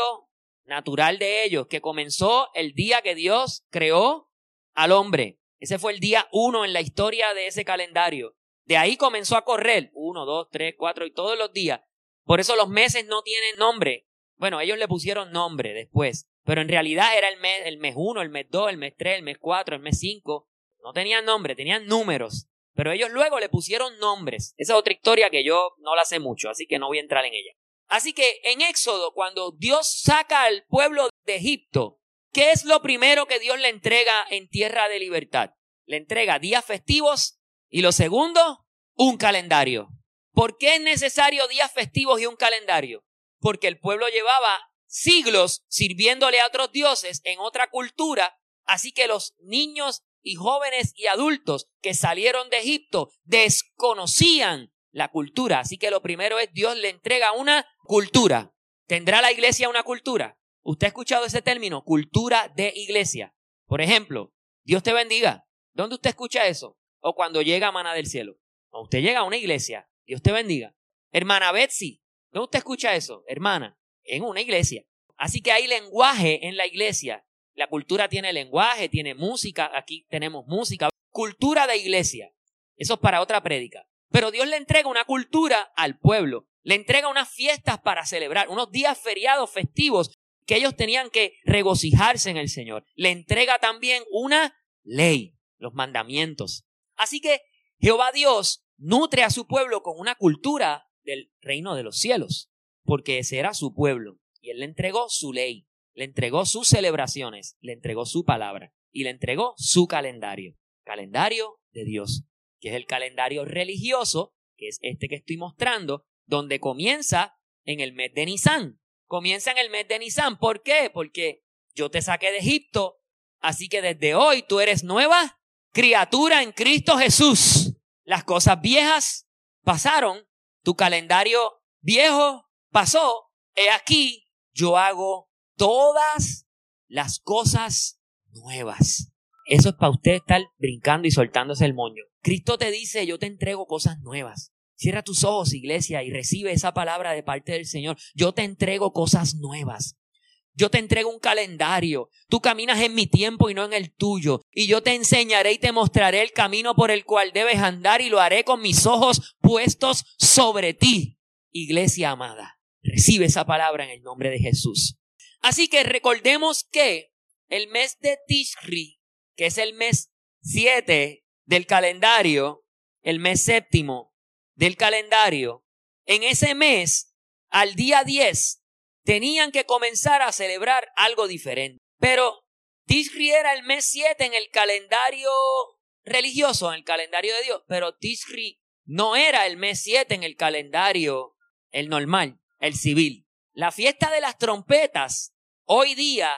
natural de ellos, que comenzó el día que Dios creó al hombre. Ese fue el día uno en la historia de ese calendario. De ahí comenzó a correr, uno, dos, tres, cuatro y todos los días, por eso los meses no tienen nombre. Bueno, ellos le pusieron nombre después, pero en realidad era el mes, el mes 1, el mes 2, el mes 3, el mes 4, el mes 5. No tenían nombre, tenían números. Pero ellos luego le pusieron nombres. Esa es otra historia que yo no la sé mucho, así que no voy a entrar en ella. Así que en Éxodo, cuando Dios saca al pueblo de Egipto, ¿qué es lo primero que Dios le entrega en tierra de libertad? Le entrega días festivos y lo segundo, un calendario. ¿Por qué es necesario días festivos y un calendario? Porque el pueblo llevaba siglos sirviéndole a otros dioses en otra cultura, así que los niños y jóvenes y adultos que salieron de Egipto desconocían la cultura. Así que lo primero es Dios le entrega una cultura. ¿Tendrá la iglesia una cultura? ¿Usted ha escuchado ese término? Cultura de iglesia. Por ejemplo, Dios te bendiga. ¿Dónde usted escucha eso? O cuando llega Mana del Cielo. O usted llega a una iglesia Dios te bendiga. Hermana Betsy, ¿dónde usted escucha eso? Hermana, en una iglesia. Así que hay lenguaje en la iglesia. La cultura tiene lenguaje, tiene música. Aquí tenemos música. Cultura de iglesia. Eso es para otra prédica. Pero Dios le entrega una cultura al pueblo. Le entrega unas fiestas para celebrar, unos días feriados, festivos, que ellos tenían que regocijarse en el Señor. Le entrega también una ley, los mandamientos. Así que Jehová Dios nutre a su pueblo con una cultura del reino de los cielos, porque ese era su pueblo. Y él le entregó su ley, le entregó sus celebraciones, le entregó su palabra y le entregó su calendario, calendario de Dios, que es el calendario religioso, que es este que estoy mostrando, donde comienza en el mes de Nisan. Comienza en el mes de Nisan. ¿Por qué? Porque yo te saqué de Egipto, así que desde hoy tú eres nueva criatura en Cristo Jesús. Las cosas viejas pasaron, tu calendario viejo pasó, he aquí, yo hago todas las cosas nuevas. Eso es para usted estar brincando y soltándose el moño. Cristo te dice, yo te entrego cosas nuevas. Cierra tus ojos, iglesia, y recibe esa palabra de parte del Señor. Yo te entrego cosas nuevas. Yo te entrego un calendario. Tú caminas en mi tiempo y no en el tuyo. Y yo te enseñaré y te mostraré el camino por el cual debes andar y lo haré con mis ojos puestos sobre ti. Iglesia amada, recibe esa palabra en el nombre de Jesús. Así que recordemos que el mes de Tishri, que es el mes 7 del calendario, el mes séptimo del calendario, en ese mes, al día 10, tenían que comenzar a celebrar algo diferente. Pero Tishri era el mes 7 en el calendario religioso, en el calendario de Dios, pero Tishri no era el mes 7 en el calendario, el normal, el civil. La fiesta de las trompetas hoy día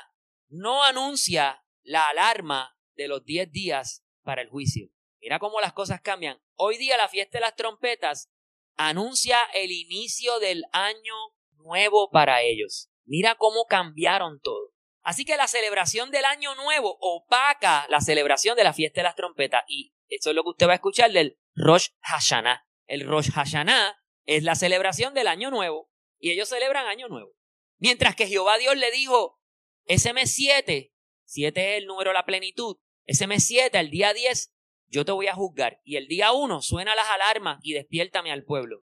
no anuncia la alarma de los 10 días para el juicio. Mira cómo las cosas cambian. Hoy día la fiesta de las trompetas anuncia el inicio del año nuevo para ellos. Mira cómo cambiaron todo. Así que la celebración del año nuevo opaca la celebración de la fiesta de las trompetas. Y eso es lo que usted va a escuchar del Rosh Hashanah. El Rosh Hashanah es la celebración del año nuevo. Y ellos celebran año nuevo. Mientras que Jehová Dios le dijo, ese mes 7, 7 es el número de la plenitud, ese mes 7, el día 10, yo te voy a juzgar. Y el día 1 suena las alarmas y despiértame al pueblo.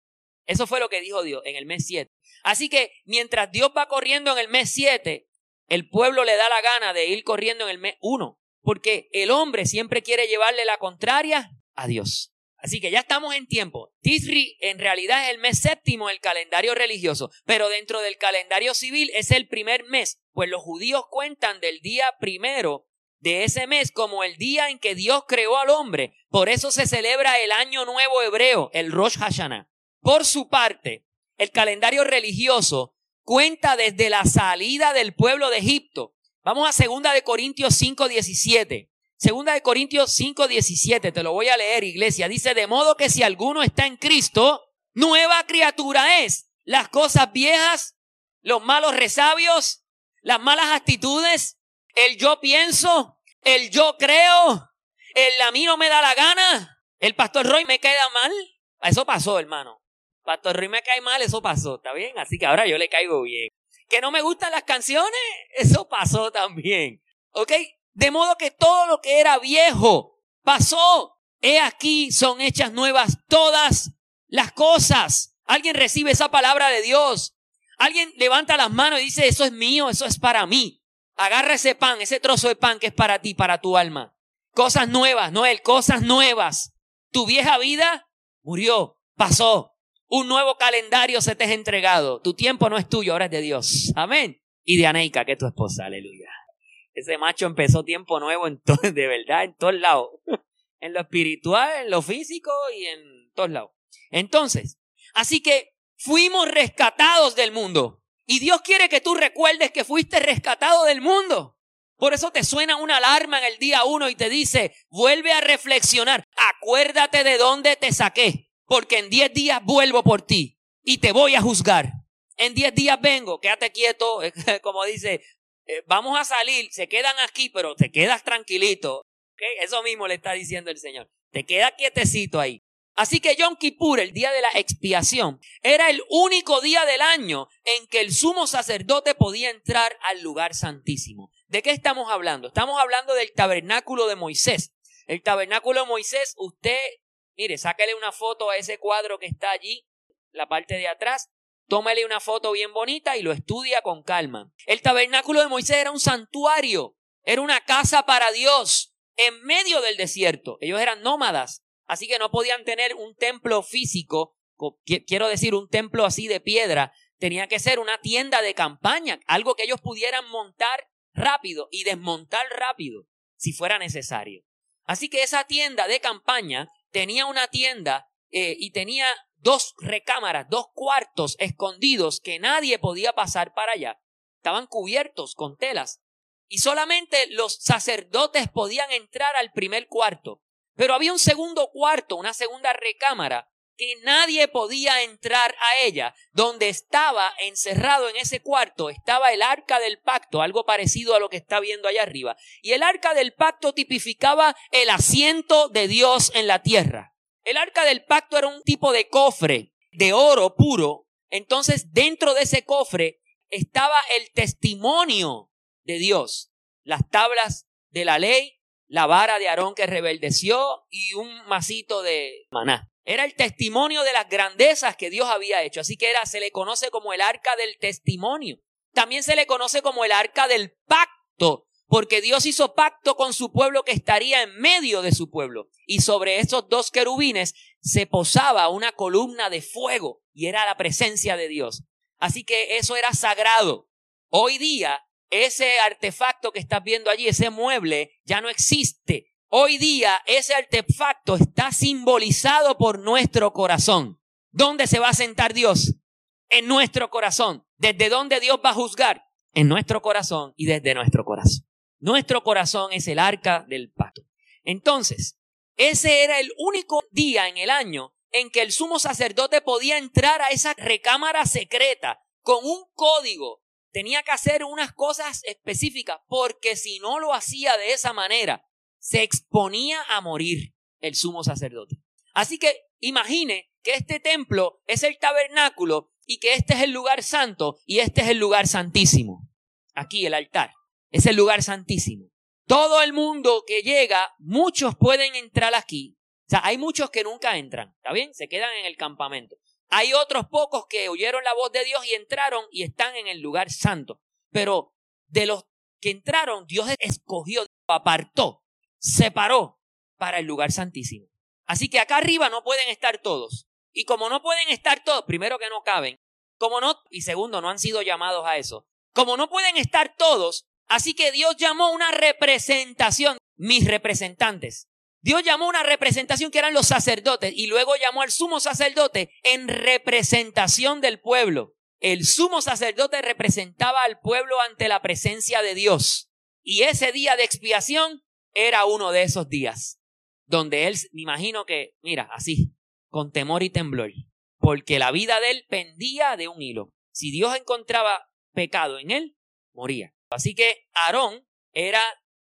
Eso fue lo que dijo Dios en el mes 7. Así que mientras Dios va corriendo en el mes 7, el pueblo le da la gana de ir corriendo en el mes 1. Porque el hombre siempre quiere llevarle la contraria a Dios. Así que ya estamos en tiempo. Tisri en realidad es el mes séptimo del calendario religioso, pero dentro del calendario civil es el primer mes, pues los judíos cuentan del día primero de ese mes como el día en que Dios creó al hombre. Por eso se celebra el año nuevo hebreo, el Rosh Hashanah. Por su parte, el calendario religioso cuenta desde la salida del pueblo de Egipto. Vamos a segunda de Corintios 5, 17. Segunda de Corintios 5, 17. Te lo voy a leer, iglesia. Dice, de modo que si alguno está en Cristo, nueva criatura es. Las cosas viejas, los malos resabios, las malas actitudes, el yo pienso, el yo creo, el a mí no me da la gana, el pastor Roy me queda mal. Eso pasó, hermano. Pastor Roy me cae mal, eso pasó, ¿está bien? Así que ahora yo le caigo bien. Que no me gustan las canciones, eso pasó también. ¿Ok? De modo que todo lo que era viejo pasó. He aquí son hechas nuevas todas las cosas. Alguien recibe esa palabra de Dios. Alguien levanta las manos y dice, eso es mío, eso es para mí. Agarra ese pan, ese trozo de pan que es para ti, para tu alma. Cosas nuevas, Noel, cosas nuevas. Tu vieja vida murió, pasó. Un nuevo calendario se te es entregado. Tu tiempo no es tuyo, ahora es de Dios. Amén. Y de Aneika, que es tu esposa. Aleluya. Ese macho empezó tiempo nuevo en todo, de verdad, en todos lados. En lo espiritual, en lo físico y en todos lados. Entonces, así que fuimos rescatados del mundo. Y Dios quiere que tú recuerdes que fuiste rescatado del mundo. Por eso te suena una alarma en el día uno y te dice, vuelve a reflexionar, acuérdate de dónde te saqué porque en diez días vuelvo por ti y te voy a juzgar. En diez días vengo, quédate quieto, como dice, eh, vamos a salir, se quedan aquí, pero te quedas tranquilito. Eso mismo le está diciendo el Señor. Te quedas quietecito ahí. Así que Yom Kippur, el día de la expiación, era el único día del año en que el sumo sacerdote podía entrar al lugar santísimo. ¿De qué estamos hablando? Estamos hablando del tabernáculo de Moisés. El tabernáculo de Moisés, usted Mire, sáquele una foto a ese cuadro que está allí, la parte de atrás, tómale una foto bien bonita y lo estudia con calma. El tabernáculo de Moisés era un santuario, era una casa para Dios en medio del desierto. Ellos eran nómadas, así que no podían tener un templo físico, quiero decir, un templo así de piedra, tenía que ser una tienda de campaña, algo que ellos pudieran montar rápido y desmontar rápido si fuera necesario. Así que esa tienda de campaña tenía una tienda eh, y tenía dos recámaras, dos cuartos escondidos que nadie podía pasar para allá. Estaban cubiertos con telas. Y solamente los sacerdotes podían entrar al primer cuarto. Pero había un segundo cuarto, una segunda recámara, que nadie podía entrar a ella. Donde estaba encerrado en ese cuarto estaba el arca del pacto, algo parecido a lo que está viendo allá arriba. Y el arca del pacto tipificaba el asiento de Dios en la tierra. El arca del pacto era un tipo de cofre de oro puro. Entonces dentro de ese cofre estaba el testimonio de Dios, las tablas de la ley, la vara de Aarón que rebeldeció y un masito de maná. Era el testimonio de las grandezas que Dios había hecho. Así que era, se le conoce como el arca del testimonio. También se le conoce como el arca del pacto, porque Dios hizo pacto con su pueblo que estaría en medio de su pueblo. Y sobre esos dos querubines se posaba una columna de fuego y era la presencia de Dios. Así que eso era sagrado. Hoy día, ese artefacto que estás viendo allí, ese mueble, ya no existe. Hoy día ese artefacto está simbolizado por nuestro corazón. ¿Dónde se va a sentar Dios? En nuestro corazón. ¿Desde dónde Dios va a juzgar? En nuestro corazón y desde nuestro corazón. Nuestro corazón es el arca del pacto. Entonces, ese era el único día en el año en que el sumo sacerdote podía entrar a esa recámara secreta con un código. Tenía que hacer unas cosas específicas porque si no lo hacía de esa manera, se exponía a morir el sumo sacerdote. Así que imagine que este templo es el tabernáculo y que este es el lugar santo y este es el lugar santísimo. Aquí el altar es el lugar santísimo. Todo el mundo que llega, muchos pueden entrar aquí. O sea, hay muchos que nunca entran, ¿está bien? Se quedan en el campamento. Hay otros pocos que oyeron la voz de Dios y entraron y están en el lugar santo. Pero de los que entraron, Dios escogió, apartó separó para el lugar santísimo. Así que acá arriba no pueden estar todos. Y como no pueden estar todos, primero que no caben, como no, y segundo, no han sido llamados a eso. Como no pueden estar todos, así que Dios llamó una representación, mis representantes. Dios llamó una representación que eran los sacerdotes y luego llamó al sumo sacerdote en representación del pueblo. El sumo sacerdote representaba al pueblo ante la presencia de Dios. Y ese día de expiación era uno de esos días donde él, me imagino que, mira, así, con temor y temblor, porque la vida de él pendía de un hilo. Si Dios encontraba pecado en él, moría. Así que Aarón era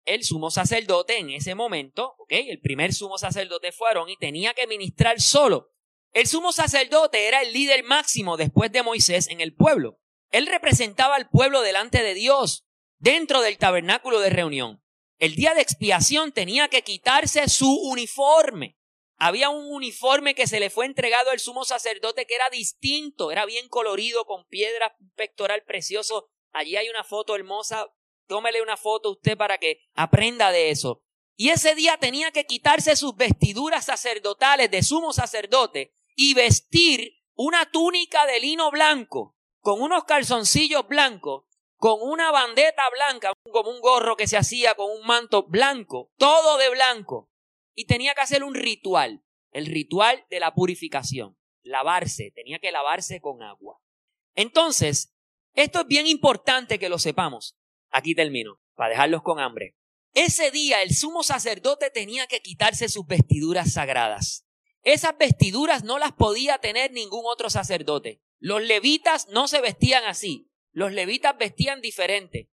el sumo sacerdote en ese momento, ¿ok? El primer sumo sacerdote fue Aarón y tenía que ministrar solo. El sumo sacerdote era el líder máximo después de Moisés en el pueblo. Él representaba al pueblo delante de Dios, dentro del tabernáculo de reunión. El día de expiación tenía que quitarse su uniforme. Había un uniforme que se le fue entregado al sumo sacerdote que era distinto, era bien colorido, con piedras, un pectoral precioso. Allí hay una foto hermosa. Tómele una foto usted para que aprenda de eso. Y ese día tenía que quitarse sus vestiduras sacerdotales de sumo sacerdote y vestir una túnica de lino blanco con unos calzoncillos blancos, con una bandeta blanca, como un gorro que se hacía con un manto blanco, todo de blanco. Y tenía que hacer un ritual, el ritual de la purificación, lavarse, tenía que lavarse con agua. Entonces, esto es bien importante que lo sepamos. Aquí termino, para dejarlos con hambre. Ese día el sumo sacerdote tenía que quitarse sus vestiduras sagradas. Esas vestiduras no las podía tener ningún otro sacerdote. Los levitas no se vestían así. Los levitas vestían diferente.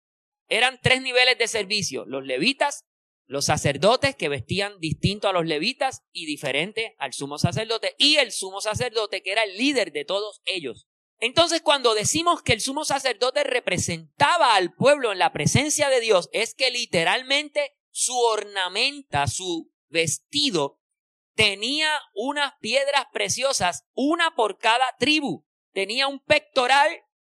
Eran tres niveles de servicio. Los levitas, los sacerdotes que vestían distinto a los levitas y diferente al sumo sacerdote y el sumo sacerdote que era el líder de todos ellos. Entonces cuando decimos que el sumo sacerdote representaba al pueblo en la presencia de Dios, es que literalmente su ornamenta, su vestido, tenía unas piedras preciosas, una por cada tribu. Tenía un pectoral,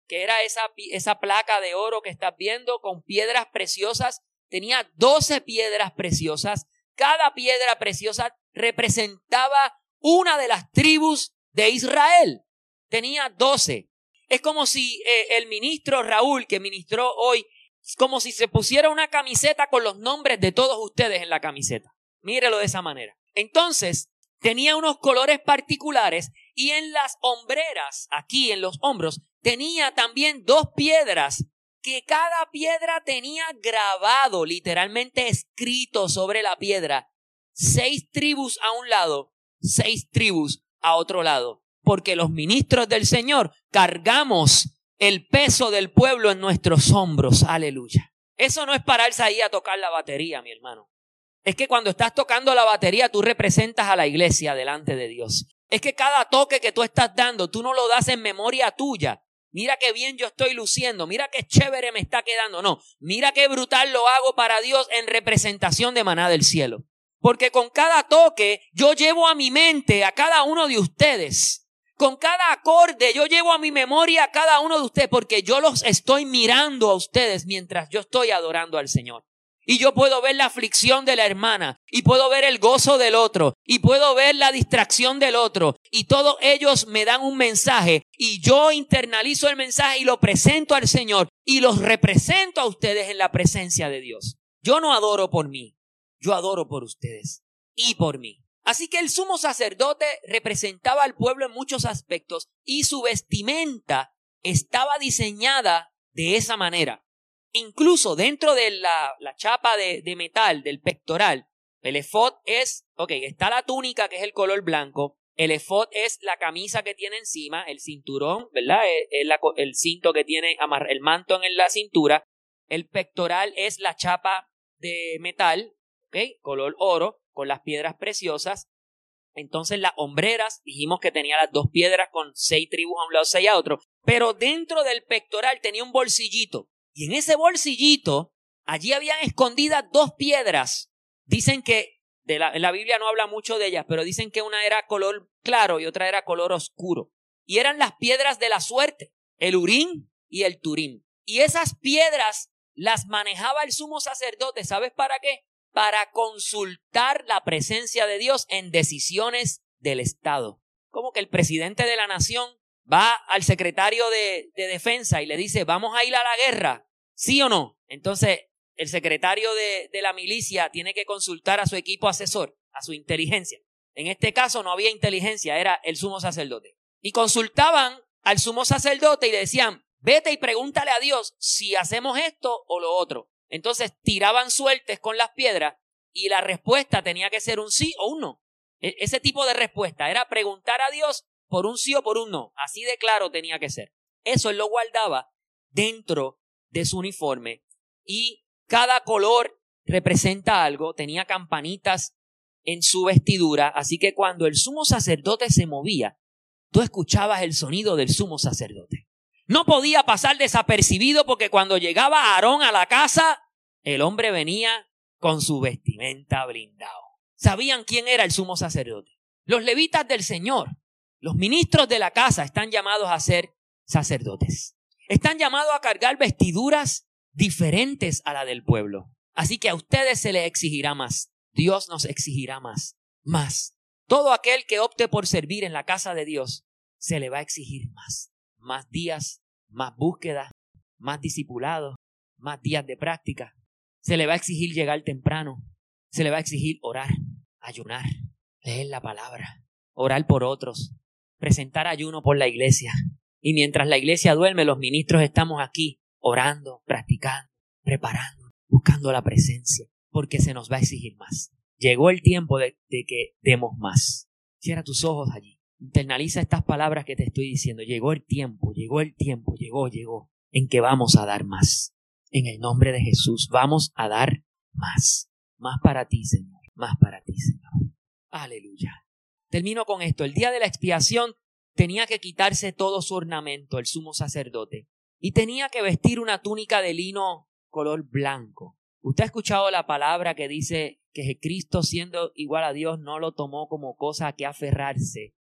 que era esa, esa placa de oro que estás viendo, con piedras preciosas. Tenía doce piedras preciosas. Cada piedra preciosa representaba una de las tribus de Israel. Tenía doce. Es como si eh, el ministro Raúl, que ministró hoy, como si se pusiera una camiseta con los nombres de todos ustedes en la camiseta. Mírelo de esa manera. Entonces, tenía unos colores particulares y en las hombreras, aquí en los hombros, tenía también dos piedras que cada piedra tenía grabado, literalmente escrito sobre la piedra, seis tribus a un lado, seis tribus a otro lado, porque los ministros del Señor cargamos el peso del pueblo en nuestros hombros, aleluya. Eso no es pararse ahí a tocar la batería, mi hermano. Es que cuando estás tocando la batería, tú representas a la iglesia delante de Dios. Es que cada toque que tú estás dando, tú no lo das en memoria tuya. Mira qué bien yo estoy luciendo, mira qué chévere me está quedando. No, mira qué brutal lo hago para Dios en representación de maná del cielo. Porque con cada toque yo llevo a mi mente a cada uno de ustedes. Con cada acorde yo llevo a mi memoria a cada uno de ustedes porque yo los estoy mirando a ustedes mientras yo estoy adorando al Señor. Y yo puedo ver la aflicción de la hermana, y puedo ver el gozo del otro, y puedo ver la distracción del otro, y todos ellos me dan un mensaje, y yo internalizo el mensaje y lo presento al Señor, y los represento a ustedes en la presencia de Dios. Yo no adoro por mí, yo adoro por ustedes y por mí. Así que el sumo sacerdote representaba al pueblo en muchos aspectos, y su vestimenta estaba diseñada de esa manera. Incluso dentro de la, chapa de, metal del pectoral, el efod es, ok, está la túnica que es el color blanco, el efod es la camisa que tiene encima, el cinturón, ¿verdad? Es, el cinto que tiene, el manto en la cintura, el pectoral es la chapa de metal, ok, color oro, con las piedras preciosas. Entonces las hombreras, dijimos que tenía las dos piedras con seis tribus a un lado, seis a otro, pero dentro del pectoral tenía un bolsillito. Y en ese bolsillito, allí habían escondidas dos piedras. Dicen que, de la, la Biblia no habla mucho de ellas, pero dicen que una era color claro y otra era color oscuro. Y eran las piedras de la suerte, el Urín y el Turín. Y esas piedras las manejaba el sumo sacerdote, ¿sabes para qué? Para consultar la presencia de Dios en decisiones del Estado. Como que el presidente de la nación va al secretario de, defensa y le dice, vamos a ir a la guerra, ¿sí o no? Entonces, el secretario de, de la milicia tiene que consultar a su equipo asesor, a su inteligencia. En este caso no había inteligencia, era el sumo sacerdote. Y consultaban al sumo sacerdote y le decían, vete y pregúntale a Dios si hacemos esto o lo otro. Entonces tiraban suertes con las piedras y la respuesta tenía que ser un sí o un no. E, ese tipo de respuesta era preguntar a Dios por un sí o por un no. Así de claro tenía que ser. Eso él lo guardaba dentro de su uniforme y cada color representa algo. Tenía campanitas en su vestidura, así que cuando el sumo sacerdote se movía, tú escuchabas el sonido del sumo sacerdote. No podía pasar desapercibido porque cuando llegaba Aarón a la casa, el hombre venía con su vestimenta blindado. Sabían quién era el sumo sacerdote. Los levitas del Señor, los ministros de la casa están llamados a ser sacerdotes. Están llamados a cargar vestiduras diferentes a la del pueblo. Así que a ustedes se les exigirá más. Dios nos exigirá más, más. Todo aquel que opte por servir en la casa de Dios, se le va a exigir más. Más días, más búsqueda, más discipulado, más días de práctica. Se le va a exigir llegar temprano. Se le va a exigir orar, ayunar, leer la palabra, orar por otros, presentar ayuno por la iglesia. Y mientras la iglesia duerme, los ministros estamos aquí orando, practicando, preparando, buscando la presencia, porque se nos va a exigir más. Llegó el tiempo de, que demos más. Cierra tus ojos allí. Internaliza estas palabras que te estoy diciendo. Llegó el tiempo, llegó el tiempo, llegó, llegó, en que vamos a dar más. En el nombre de Jesús, vamos a dar más. Más para ti, Señor. Más para ti, Señor. Aleluya. Termino con esto. El día de la expiación tenía que quitarse todo su ornamento, el sumo sacerdote, y tenía que vestir una túnica de lino color blanco. Usted ha escuchado la palabra que dice que Cristo siendo igual a Dios no lo tomó como cosa a que aferrarse,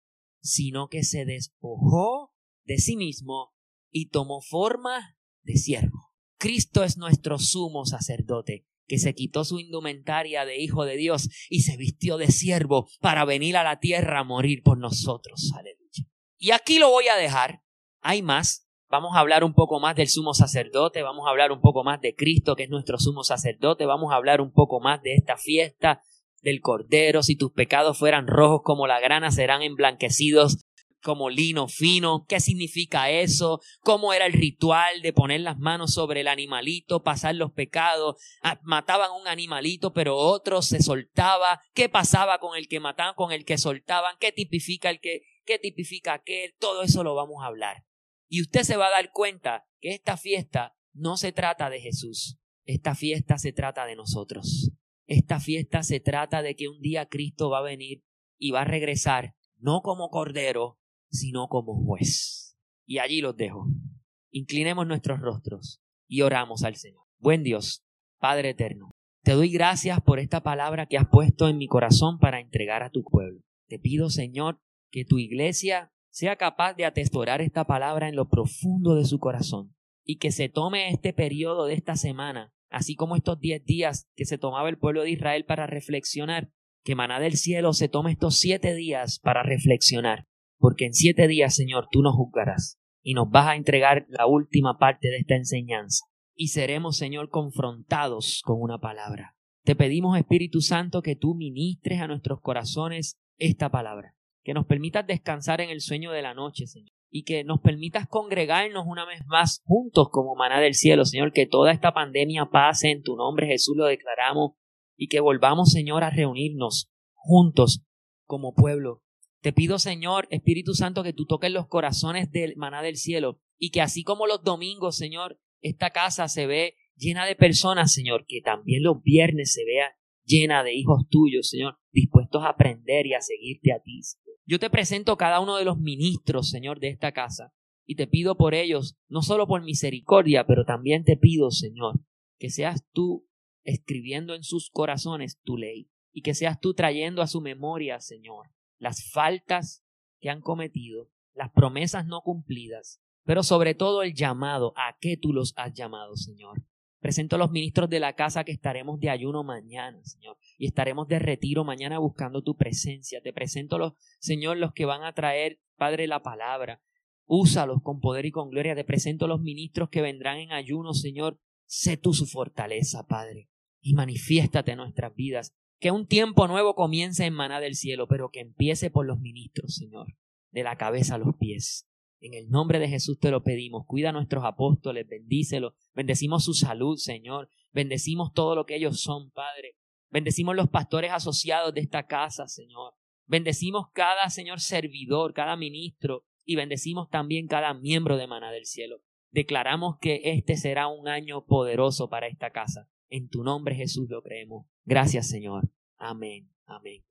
sino que se despojó de sí mismo y tomó forma de siervo. Cristo es nuestro sumo sacerdote, que se quitó su indumentaria de hijo de Dios y se vistió de siervo para venir a la tierra a morir por nosotros. Aleluya. Y aquí lo voy a dejar. Hay más, Vamos a hablar un poco más del sumo sacerdote, vamos a hablar un poco más de Cristo, que es nuestro sumo sacerdote, vamos a hablar un poco más de esta fiesta del Cordero. Si tus pecados fueran rojos como la grana, serán emblanquecidos como lino fino. ¿Qué significa eso? ¿Cómo era el ritual de poner las manos sobre el animalito, pasar los pecados? Ah, mataban un animalito, pero otro se soltaba. ¿Qué pasaba con el que mataban, con el que soltaban? ¿Qué tipifica el que, qué tipifica aquel? Todo eso lo vamos a hablar. Y usted se va a dar cuenta que esta fiesta no se trata de Jesús, esta fiesta se trata de nosotros. Esta fiesta se trata de que un día Cristo va a venir y va a regresar, no como cordero, sino como juez. Y allí los dejo. Inclinemos nuestros rostros y oramos al Señor. Buen Dios, Padre eterno, te doy gracias por esta palabra que has puesto en mi corazón para entregar a tu pueblo. Te pido, Señor, que tu iglesia sea capaz de atesorar esta palabra en lo profundo de su corazón y que se tome este periodo de esta semana, así como estos diez días que se tomaba el pueblo de Israel para reflexionar, que maná del cielo se tome estos siete días para reflexionar, porque en siete días, Señor, tú nos juzgarás y nos vas a entregar la última parte de esta enseñanza. Y seremos, Señor, confrontados con una palabra. Te pedimos, Espíritu Santo, que tú ministres a nuestros corazones esta palabra. Que nos permitas descansar en el sueño de la noche, Señor, y que nos permitas congregarnos una vez más juntos como maná del cielo, Señor, que toda esta pandemia pase en tu nombre, Jesús, lo declaramos, y que volvamos, Señor, a reunirnos juntos como pueblo. Te pido, Señor, Espíritu Santo, que tú toques los corazones del maná del cielo, y que así como los domingos, Señor, esta casa se ve llena de personas, Señor, que también los viernes se vea llena de hijos tuyos, Señor, dispuestos a aprender y a seguirte a ti. Yo te presento cada uno de los ministros, Señor, de esta casa, y te pido por ellos, no solo por misericordia, pero también te pido, Señor, que seas tú escribiendo en sus corazones tu ley, y que seas tú trayendo a su memoria, Señor, las faltas que han cometido, las promesas no cumplidas, pero sobre todo el llamado a que tú los has llamado, Señor. Presento los ministros de la casa que estaremos de ayuno mañana, Señor, y estaremos de retiro mañana buscando tu presencia. Te presento los, Señor, los que van a traer, Padre, la palabra. Úsalos con poder y con gloria. Te presento los ministros que vendrán en ayuno, Señor. Sé tú su fortaleza, Padre, y manifiéstate en nuestras vidas. Que un tiempo nuevo comience en maná del cielo, pero que empiece por los ministros, Señor, de la cabeza a los pies. En el nombre de Jesús te lo pedimos. Cuida a nuestros apóstoles, bendícelos. Bendecimos su salud, Señor. Bendecimos todo lo que ellos son, Padre. Bendecimos los pastores asociados de esta casa, Señor. Bendecimos cada, Señor, servidor, cada ministro y bendecimos también cada miembro de Maná del Cielo. Declaramos que este será un año poderoso para esta casa. En tu nombre, Jesús, lo creemos. Gracias, Señor. Amén. Amén.